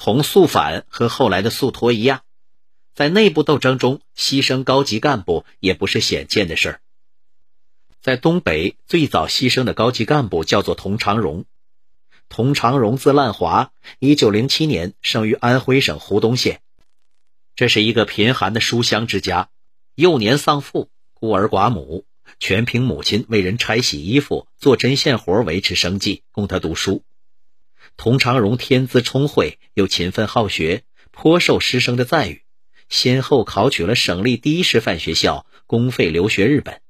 同肃反和后来的肃托一样，在内部斗争中牺牲高级干部也不是鲜见的事儿。在东北最早牺牲的高级干部叫做童长荣。童长荣字烂华，一九零七年生于安徽省湖东县。这是一个贫寒的书香之家，幼年丧父，孤儿寡母，全凭母亲为人拆洗衣服、做针线活维持生计，供他读书。童长荣天资聪慧，又勤奋好学，颇受师生的赞誉，先后考取了省立第一师范学校，公费留学日本。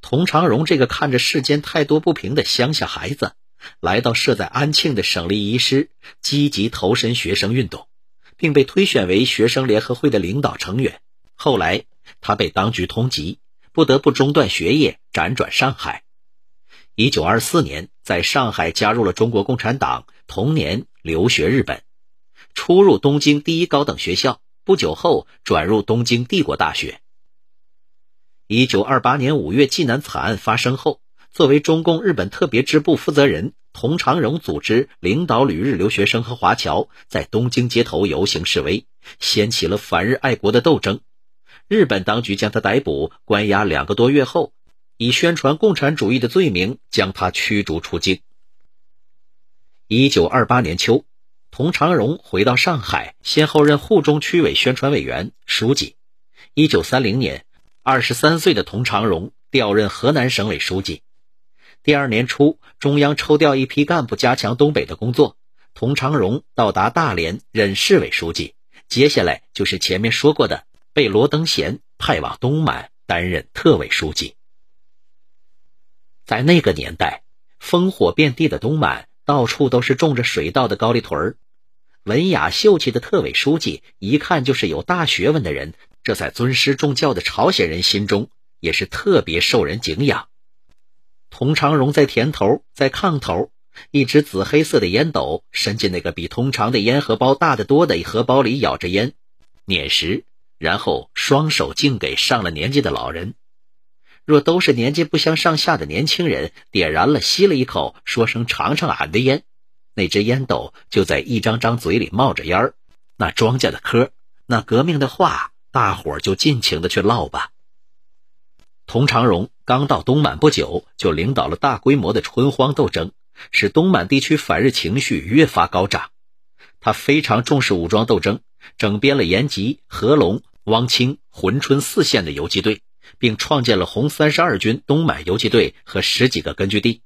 童长荣这个看着世间太多不平的乡下孩子。来到设在安庆的省立一师，积极投身学生运动，并被推选为学生联合会的领导成员。后来，他被当局通缉，不得不中断学业，辗转上海。一九二四年，在上海加入了中国共产党，同年留学日本，出入东京第一高等学校。不久后，转入东京帝国大学。一九二八年五月，济南惨案发生后。作为中共日本特别支部负责人，童长荣组织领导旅日留学生和华侨在东京街头游行示威，掀起了反日爱国的斗争。日本当局将他逮捕关押两个多月后，以宣传共产主义的罪名将他驱逐出境。一九二八年秋，童长荣回到上海，先后任沪中区委宣传委员、书记。一九三零年，二十三岁的童长荣调任河南省委书记。第二年初，中央抽调一批干部加强东北的工作。童长荣到达大连任市委书记，接下来就是前面说过的，被罗登贤派往东满担任特委书记。在那个年代，烽火遍地的东满，到处都是种着水稻的高丽屯儿。文雅秀气的特委书记，一看就是有大学问的人，这在尊师重教的朝鲜人心中，也是特别受人敬仰。童长荣在田头，在炕头，一只紫黑色的烟斗伸进那个比通常的烟荷包大得多的荷包里，咬着烟，捻食，然后双手敬给上了年纪的老人。若都是年纪不相上下的年轻人，点燃了，吸了一口，说声“尝尝俺的烟”，那只烟斗就在一张张嘴里冒着烟儿。那庄稼的嗑，那革命的话，大伙儿就尽情的去唠吧。童长荣刚到东满不久，就领导了大规模的春荒斗争，使东满地区反日情绪越发高涨。他非常重视武装斗争，整编了延吉、合龙、汪清、珲春四县的游击队，并创建了红三十二军东满游击队和十几个根据地。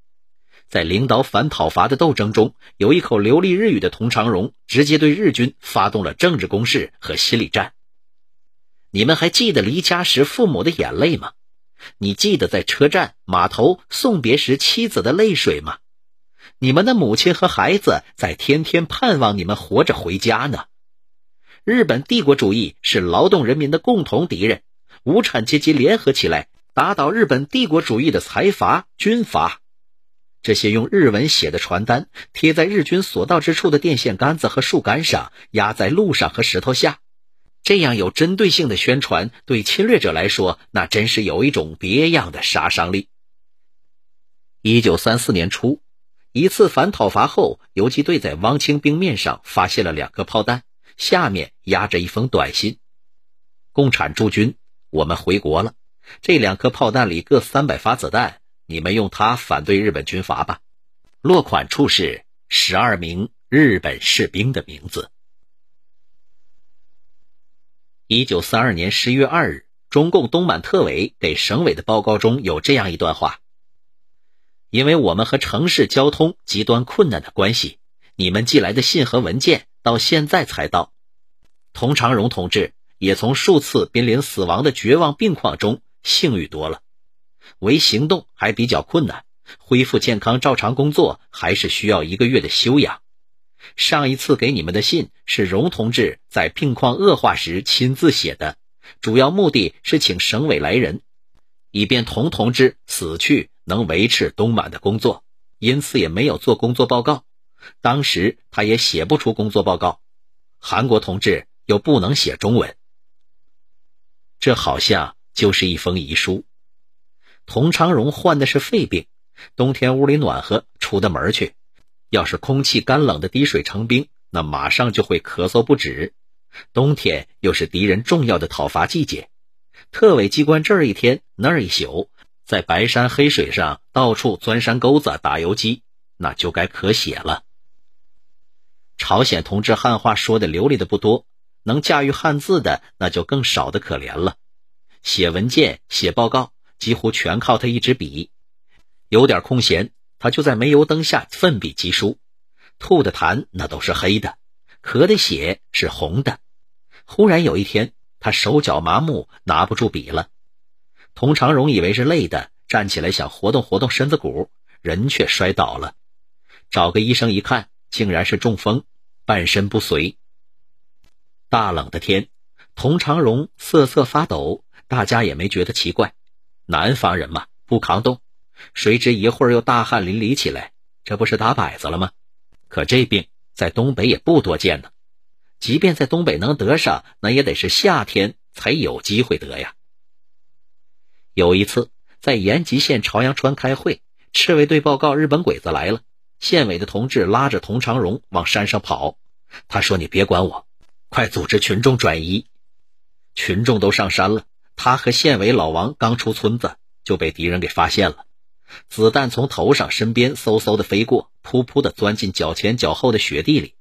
在领导反讨伐的斗争中，有一口流利日语的童长荣直接对日军发动了政治攻势和心理战。你们还记得离家时父母的眼泪吗？你记得在车站、码头送别时妻子的泪水吗？你们的母亲和孩子在天天盼望你们活着回家呢。日本帝国主义是劳动人民的共同敌人，无产阶级联合起来打倒日本帝国主义的财阀、军阀。这些用日文写的传单贴在日军所到之处的电线杆子和树干上，压在路上和石头下。这样有针对性的宣传，对侵略者来说，那真是有一种别样的杀伤力。一九三四年初，一次反讨伐后，游击队在汪清冰面上发现了两颗炮弹，下面压着一封短信：“共产驻军，我们回国了。这两颗炮弹里各三百发子弹，你们用它反对日本军阀吧。”落款处是十二名日本士兵的名字。一九三二年十月二日，中共东满特委给省委的报告中有这样一段话：因为我们和城市交通极端困难的关系，你们寄来的信和文件到现在才到。童长荣同志也从数次濒临死亡的绝望病况中幸运多了，唯行动还比较困难，恢复健康照常工作还是需要一个月的休养。上一次给你们的信是荣同志在病况恶化时亲自写的，主要目的是请省委来人，以便童同志死去能维持东满的工作，因此也没有做工作报告。当时他也写不出工作报告，韩国同志又不能写中文，这好像就是一封遗书。童长荣患的是肺病，冬天屋里暖和，出的门去。要是空气干冷的滴水成冰，那马上就会咳嗽不止。冬天又是敌人重要的讨伐季节，特委机关这儿一天那儿一宿，在白山黑水上到处钻山沟子打游击，那就该咳血了。朝鲜同志汉话说的流利的不多，能驾驭汉字的那就更少的可怜了。写文件、写报告，几乎全靠他一支笔。有点空闲，他就在煤油灯下奋笔疾书。吐的痰那都是黑的，咳的血是红的。忽然有一天，他手脚麻木，拿不住笔了。佟长荣以为是累的，站起来想活动活动身子骨，人却摔倒了。找个医生一看，竟然是中风，半身不遂。大冷的天，佟长荣瑟瑟发抖，大家也没觉得奇怪。南方人嘛，不抗冻。谁知一会儿又大汗淋漓起来，这不是打摆子了吗？可这病在东北也不多见呢。即便在东北能得上，那也得是夏天才有机会得呀。有一次在延吉县朝阳川开会，赤卫队报告日本鬼子来了，县委的同志拉着佟长荣往山上跑。他说：“你别管我，快组织群众转移。”群众都上山了，他和县委老王刚出村子就被敌人给发现了。子弹从头上、身边嗖嗖的飞过，噗噗的钻进脚前脚后的雪地里。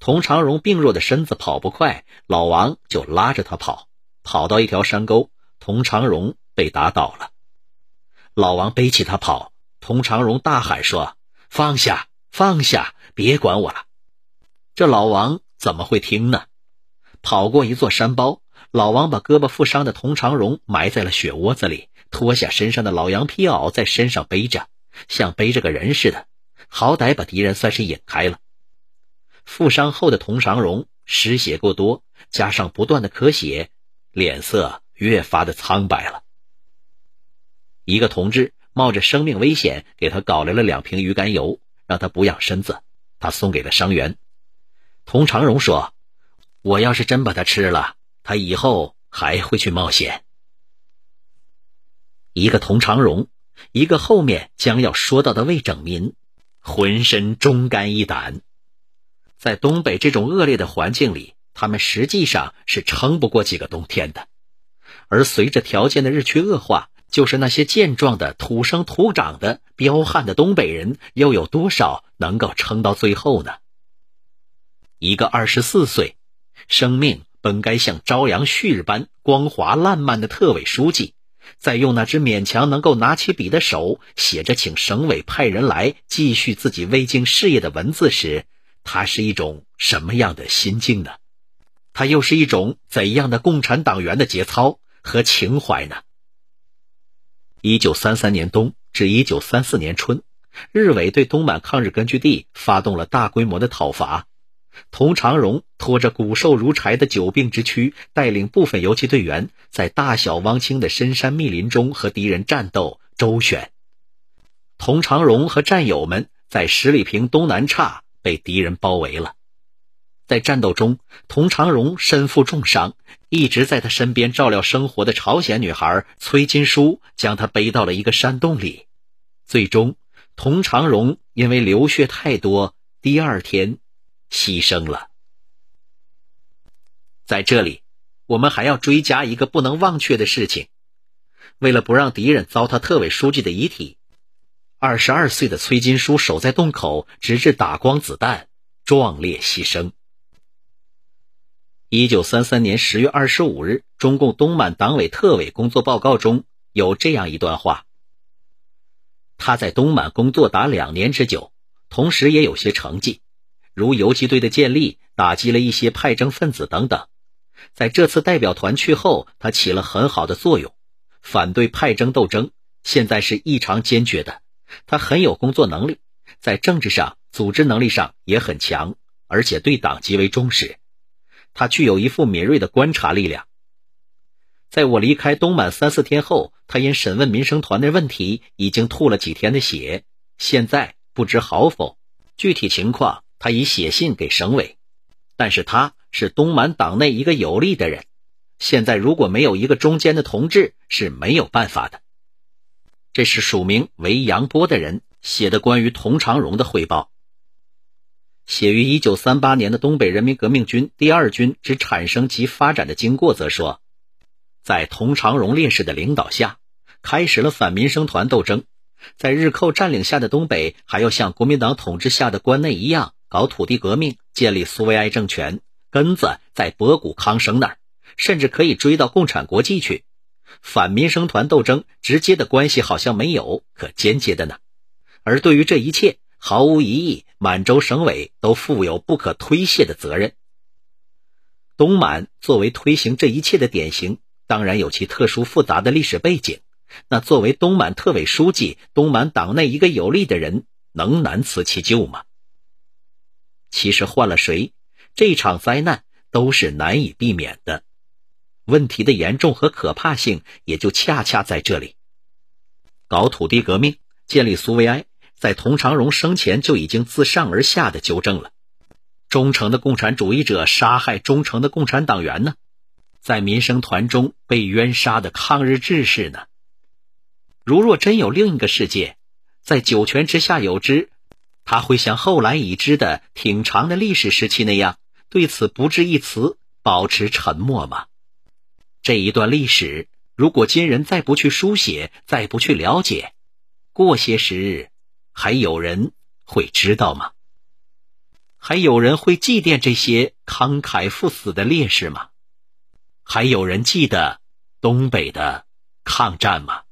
佟长荣病弱的身子跑不快，老王就拉着他跑，跑到一条山沟，佟长荣被打倒了。老王背起他跑，佟长荣大喊说：“放下，放下，别管我了。”这老王怎么会听呢？跑过一座山包，老王把胳膊负伤的佟长荣埋在了雪窝子里，脱下身上的老羊皮袄在身上背着，像背着个人似的，好歹把敌人算是引开了。负伤后的佟长荣失血过多，加上不断的咳血，脸色越发的苍白了。一个同志冒着生命危险给他搞来了两瓶鱼肝油，让他补养身子。他送给了伤员。佟长荣说：“我要是真把他吃了，他以后还会去冒险。”一个佟长荣，一个后面将要说到的魏拯民，浑身忠肝义胆。在东北这种恶劣的环境里，他们实际上是撑不过几个冬天的。而随着条件的日趋恶化，就是那些健壮的、土生土长的、彪悍的东北人，又有多少能够撑到最后呢？一个二十四岁，生命本该像朝阳旭日般光华烂漫的特委书记，在用那只勉强能够拿起笔的手写着请省委派人来继续自己未竟事业的文字时，他是一种什么样的心境呢？他又是一种怎样的共产党员的节操和情怀呢？一九三三年冬至一九三四年春，日伪对东满抗日根据地发动了大规模的讨伐。佟长荣拖着骨瘦如柴的久病之躯，带领部分游击队员，在大小汪清的深山密林中和敌人战斗周旋。佟长荣和战友们在十里坪东南岔。被敌人包围了，在战斗中，佟长荣身负重伤，一直在他身边照料生活的朝鲜女孩崔金书将他背到了一个山洞里。最终，佟长荣因为流血太多，第二天牺牲了。在这里，我们还要追加一个不能忘却的事情：为了不让敌人糟蹋特委书记的遗体。二十二岁的崔金书守在洞口，直至打光子弹，壮烈牺牲。一九三三年十月二十五日，中共东满党委特委工作报告中有这样一段话：他在东满工作达两年之久，同时也有些成绩，如游击队的建立，打击了一些派征分子等等。在这次代表团去后，他起了很好的作用，反对派争斗争，现在是异常坚决的。他很有工作能力，在政治上、组织能力上也很强，而且对党极为忠实。他具有一副敏锐的观察力量。在我离开东满三四天后，他因审问民生团的问题，已经吐了几天的血，现在不知好否。具体情况，他已写信给省委。但是他是东满党内一个有力的人，现在如果没有一个中间的同志，是没有办法的。这是署名为杨波的人写的关于佟长荣的汇报。写于1938年的东北人民革命军第二军之产生及发展的经过则说，在佟长荣烈士的领导下，开始了反民生团斗争。在日寇占领下的东北，还要像国民党统治下的关内一样，搞土地革命，建立苏维埃政权，根子在博古康生那儿，甚至可以追到共产国际去。反民生团斗争直接的关系好像没有，可间接的呢？而对于这一切，毫无疑义，满洲省委都负有不可推卸的责任。东满作为推行这一切的典型，当然有其特殊复杂的历史背景。那作为东满特委书记，东满党内一个有力的人，能难辞其咎吗？其实换了谁，这场灾难都是难以避免的。问题的严重和可怕性也就恰恰在这里。搞土地革命，建立苏维埃，在佟长荣生前就已经自上而下的纠正了。忠诚的共产主义者杀害忠诚的共产党员呢？在民生团中被冤杀的抗日志士呢？如若真有另一个世界，在九泉之下有知，他会像后来已知的挺长的历史时期那样，对此不置一词，保持沉默吗？这一段历史，如果今人再不去书写，再不去了解，过些时日，还有人会知道吗？还有人会祭奠这些慷慨赴死的烈士吗？还有人记得东北的抗战吗？